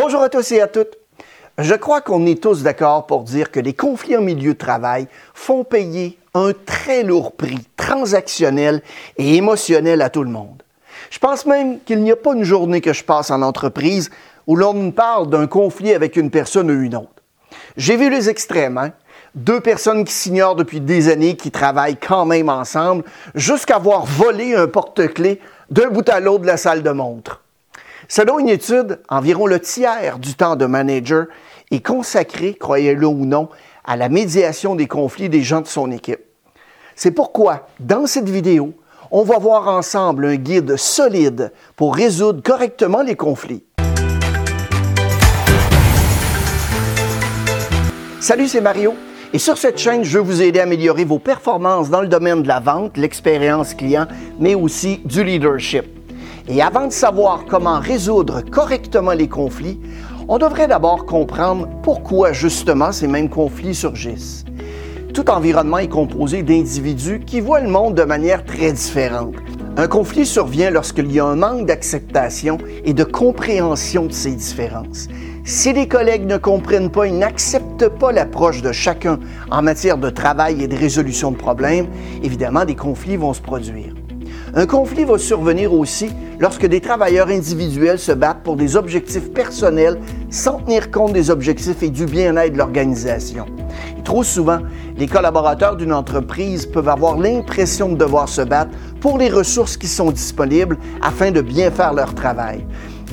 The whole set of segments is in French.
Bonjour à tous et à toutes. Je crois qu'on est tous d'accord pour dire que les conflits en milieu de travail font payer un très lourd prix transactionnel et émotionnel à tout le monde. Je pense même qu'il n'y a pas une journée que je passe en entreprise où l'on me parle d'un conflit avec une personne ou une autre. J'ai vu les extrêmes, hein? deux personnes qui s'ignorent depuis des années, qui travaillent quand même ensemble, jusqu'à voir voler un porte-clés d'un bout à l'autre de la salle de montre. Selon une étude, environ le tiers du temps de manager est consacré, croyez-le ou non, à la médiation des conflits des gens de son équipe. C'est pourquoi, dans cette vidéo, on va voir ensemble un guide solide pour résoudre correctement les conflits. Salut, c'est Mario. Et sur cette chaîne, je veux vous aider à améliorer vos performances dans le domaine de la vente, l'expérience client, mais aussi du leadership. Et avant de savoir comment résoudre correctement les conflits, on devrait d'abord comprendre pourquoi justement ces mêmes conflits surgissent. Tout environnement est composé d'individus qui voient le monde de manière très différente. Un conflit survient lorsqu'il y a un manque d'acceptation et de compréhension de ces différences. Si les collègues ne comprennent pas et n'acceptent pas l'approche de chacun en matière de travail et de résolution de problèmes, évidemment, des conflits vont se produire. Un conflit va survenir aussi lorsque des travailleurs individuels se battent pour des objectifs personnels sans tenir compte des objectifs et du bien-être de l'organisation. trop souvent, les collaborateurs d'une entreprise peuvent avoir l'impression de devoir se battre pour les ressources qui sont disponibles afin de bien faire leur travail.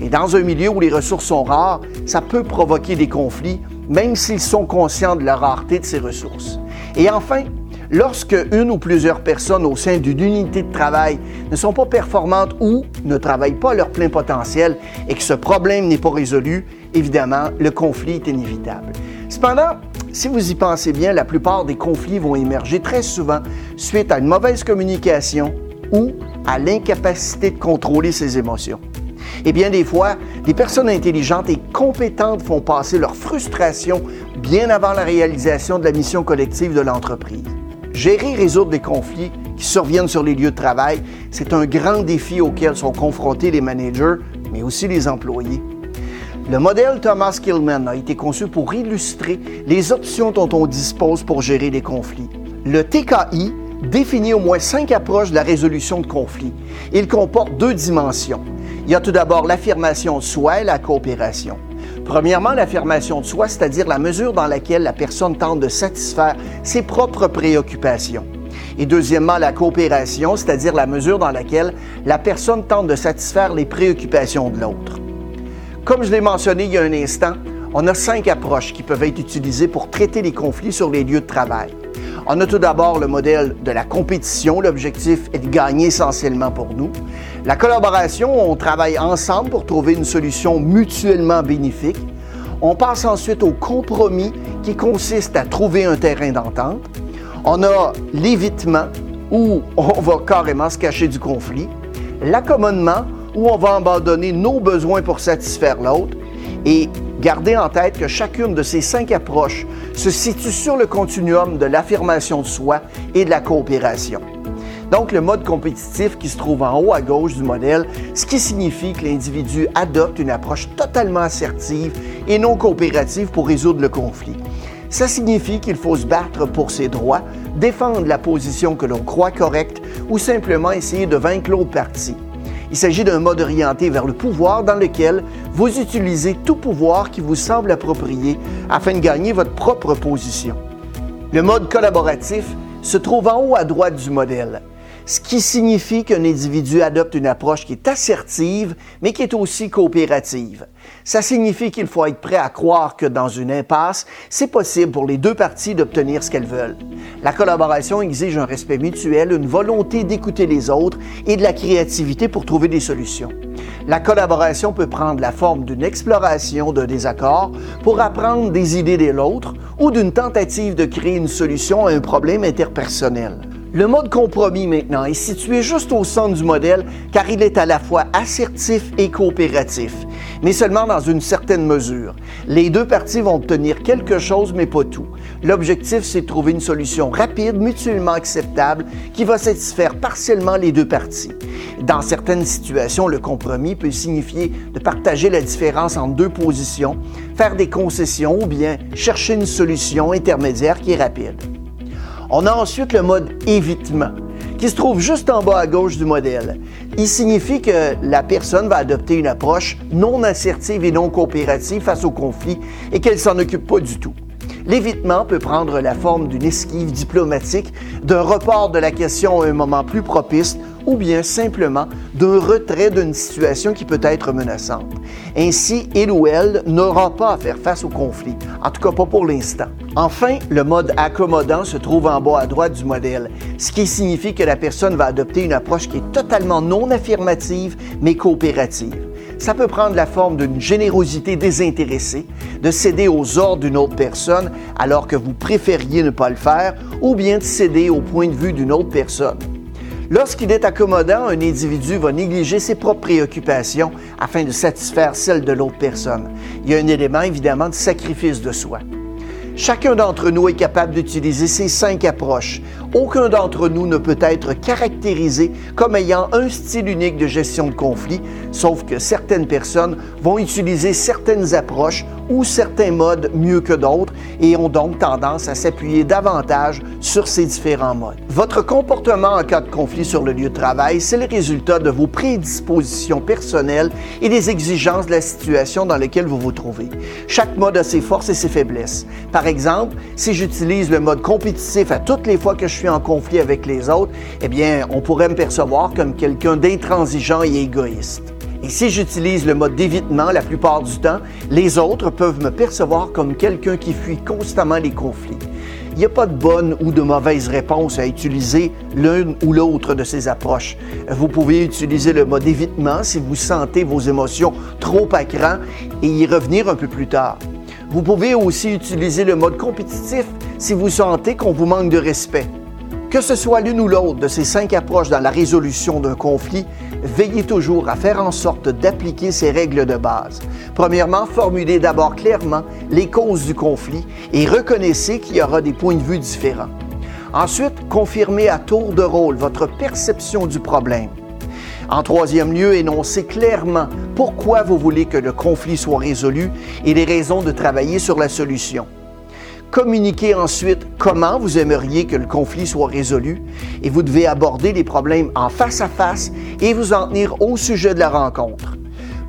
Et dans un milieu où les ressources sont rares, ça peut provoquer des conflits, même s'ils sont conscients de la rareté de ces ressources. Et enfin, Lorsque une ou plusieurs personnes au sein d'une unité de travail ne sont pas performantes ou ne travaillent pas à leur plein potentiel et que ce problème n'est pas résolu, évidemment, le conflit est inévitable. Cependant, si vous y pensez bien, la plupart des conflits vont émerger très souvent suite à une mauvaise communication ou à l'incapacité de contrôler ses émotions. Et bien des fois, des personnes intelligentes et compétentes font passer leur frustration bien avant la réalisation de la mission collective de l'entreprise. Gérer et résoudre des conflits qui surviennent sur les lieux de travail, c'est un grand défi auquel sont confrontés les managers, mais aussi les employés. Le modèle Thomas Killman a été conçu pour illustrer les options dont on dispose pour gérer les conflits. Le TKI définit au moins cinq approches de la résolution de conflits. Il comporte deux dimensions. Il y a tout d'abord l'affirmation de soi et la coopération. Premièrement, l'affirmation de soi, c'est-à-dire la mesure dans laquelle la personne tente de satisfaire ses propres préoccupations. Et deuxièmement, la coopération, c'est-à-dire la mesure dans laquelle la personne tente de satisfaire les préoccupations de l'autre. Comme je l'ai mentionné il y a un instant, on a cinq approches qui peuvent être utilisées pour traiter les conflits sur les lieux de travail. On a tout d'abord le modèle de la compétition. L'objectif est de gagner essentiellement pour nous. La collaboration, on travaille ensemble pour trouver une solution mutuellement bénéfique. On passe ensuite au compromis qui consiste à trouver un terrain d'entente. On a l'évitement où on va carrément se cacher du conflit. L'accommodement où on va abandonner nos besoins pour satisfaire l'autre. Et Gardez en tête que chacune de ces cinq approches se situe sur le continuum de l'affirmation de soi et de la coopération. Donc, le mode compétitif qui se trouve en haut à gauche du modèle, ce qui signifie que l'individu adopte une approche totalement assertive et non coopérative pour résoudre le conflit. Ça signifie qu'il faut se battre pour ses droits, défendre la position que l'on croit correcte ou simplement essayer de vaincre l'autre partie. Il s'agit d'un mode orienté vers le pouvoir dans lequel vous utilisez tout pouvoir qui vous semble approprié afin de gagner votre propre position. Le mode collaboratif se trouve en haut à droite du modèle ce qui signifie qu'un individu adopte une approche qui est assertive, mais qui est aussi coopérative. Ça signifie qu'il faut être prêt à croire que dans une impasse, c'est possible pour les deux parties d'obtenir ce qu'elles veulent. La collaboration exige un respect mutuel, une volonté d'écouter les autres et de la créativité pour trouver des solutions. La collaboration peut prendre la forme d'une exploration d'un désaccord pour apprendre des idées de l'autre ou d'une tentative de créer une solution à un problème interpersonnel. Le mode compromis maintenant est situé juste au centre du modèle car il est à la fois assertif et coopératif, mais seulement dans une certaine mesure. Les deux parties vont obtenir quelque chose mais pas tout. L'objectif, c'est de trouver une solution rapide, mutuellement acceptable, qui va satisfaire partiellement les deux parties. Dans certaines situations, le compromis peut signifier de partager la différence entre deux positions, faire des concessions ou bien chercher une solution intermédiaire qui est rapide. On a ensuite le mode évitement qui se trouve juste en bas à gauche du modèle. Il signifie que la personne va adopter une approche non assertive et non coopérative face au conflit et qu'elle s'en occupe pas du tout. L'évitement peut prendre la forme d'une esquive diplomatique, d'un report de la question à un moment plus propice ou bien simplement d'un retrait d'une situation qui peut être menaçante. Ainsi, il ou elle n'aura pas à faire face au conflit, en tout cas pas pour l'instant. Enfin, le mode accommodant se trouve en bas à droite du modèle, ce qui signifie que la personne va adopter une approche qui est totalement non affirmative mais coopérative. Ça peut prendre la forme d'une générosité désintéressée, de céder aux ordres d'une autre personne alors que vous préfériez ne pas le faire, ou bien de céder au point de vue d'une autre personne. Lorsqu'il est accommodant, un individu va négliger ses propres préoccupations afin de satisfaire celles de l'autre personne. Il y a un élément évidemment de sacrifice de soi. Chacun d'entre nous est capable d'utiliser ces cinq approches. Aucun d'entre nous ne peut être caractérisé comme ayant un style unique de gestion de conflit, sauf que certaines personnes vont utiliser certaines approches ou certains modes mieux que d'autres et ont donc tendance à s'appuyer davantage sur ces différents modes. Votre comportement en cas de conflit sur le lieu de travail, c'est le résultat de vos prédispositions personnelles et des exigences de la situation dans laquelle vous vous trouvez. Chaque mode a ses forces et ses faiblesses. Par exemple, si j'utilise le mode compétitif à toutes les fois que je suis en conflit avec les autres, eh bien, on pourrait me percevoir comme quelqu'un d'intransigeant et égoïste. Et si j'utilise le mode d'évitement la plupart du temps, les autres peuvent me percevoir comme quelqu'un qui fuit constamment les conflits. Il n'y a pas de bonne ou de mauvaise réponse à utiliser l'une ou l'autre de ces approches. Vous pouvez utiliser le mode évitement si vous sentez vos émotions trop à cran et y revenir un peu plus tard. Vous pouvez aussi utiliser le mode compétitif si vous sentez qu'on vous manque de respect. Que ce soit l'une ou l'autre de ces cinq approches dans la résolution d'un conflit, veillez toujours à faire en sorte d'appliquer ces règles de base. Premièrement, formulez d'abord clairement les causes du conflit et reconnaissez qu'il y aura des points de vue différents. Ensuite, confirmez à tour de rôle votre perception du problème. En troisième lieu, énoncez clairement pourquoi vous voulez que le conflit soit résolu et les raisons de travailler sur la solution. Communiquez ensuite comment vous aimeriez que le conflit soit résolu et vous devez aborder les problèmes en face à face et vous en tenir au sujet de la rencontre.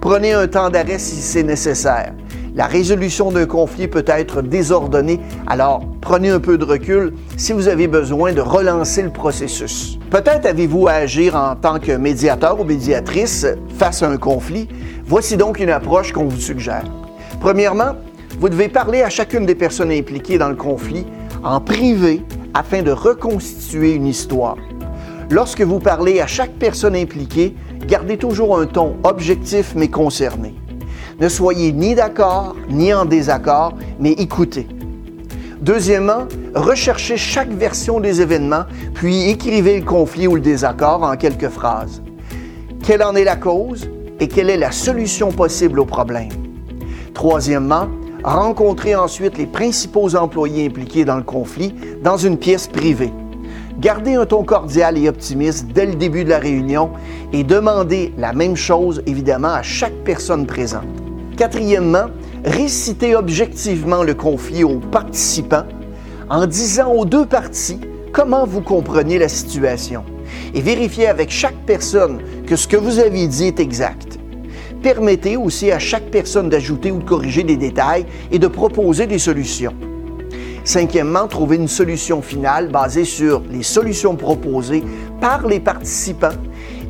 Prenez un temps d'arrêt si c'est nécessaire. La résolution d'un conflit peut être désordonnée, alors prenez un peu de recul si vous avez besoin de relancer le processus. Peut-être avez-vous à agir en tant que médiateur ou médiatrice face à un conflit. Voici donc une approche qu'on vous suggère. Premièrement, vous devez parler à chacune des personnes impliquées dans le conflit en privé afin de reconstituer une histoire. Lorsque vous parlez à chaque personne impliquée, gardez toujours un ton objectif mais concerné. Ne soyez ni d'accord ni en désaccord, mais écoutez. Deuxièmement, recherchez chaque version des événements, puis écrivez le conflit ou le désaccord en quelques phrases. Quelle en est la cause et quelle est la solution possible au problème? Troisièmement, rencontrez ensuite les principaux employés impliqués dans le conflit dans une pièce privée. Gardez un ton cordial et optimiste dès le début de la réunion et demandez la même chose évidemment à chaque personne présente. Quatrièmement, récitez objectivement le conflit aux participants en disant aux deux parties comment vous comprenez la situation et vérifiez avec chaque personne que ce que vous avez dit est exact. Permettez aussi à chaque personne d'ajouter ou de corriger des détails et de proposer des solutions. Cinquièmement, trouver une solution finale basée sur les solutions proposées par les participants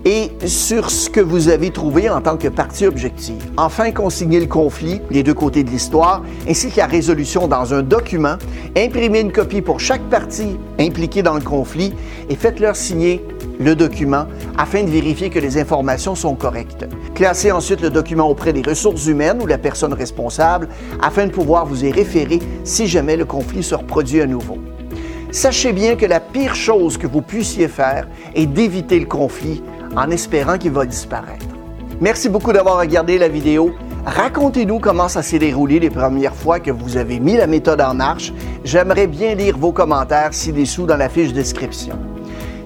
et sur ce que vous avez trouvé en tant que partie objective. Enfin, consigner le conflit, les deux côtés de l'histoire, ainsi que la résolution dans un document, imprimez une copie pour chaque partie impliquée dans le conflit et faites-leur signer le document afin de vérifier que les informations sont correctes. Classez ensuite le document auprès des ressources humaines ou la personne responsable afin de pouvoir vous y référer si jamais le conflit se reproduit à nouveau. Sachez bien que la pire chose que vous puissiez faire est d'éviter le conflit en espérant qu'il va disparaître. Merci beaucoup d'avoir regardé la vidéo. Racontez-nous comment ça s'est déroulé les premières fois que vous avez mis la méthode en marche. J'aimerais bien lire vos commentaires ci-dessous dans la fiche description.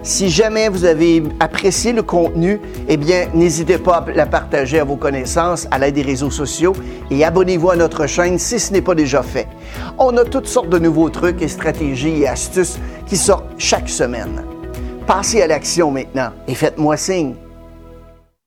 Si jamais vous avez apprécié le contenu, eh bien, n'hésitez pas à la partager à vos connaissances à l'aide des réseaux sociaux et abonnez-vous à notre chaîne si ce n'est pas déjà fait. On a toutes sortes de nouveaux trucs et stratégies et astuces qui sortent chaque semaine. Passez à l'action maintenant et faites-moi signe.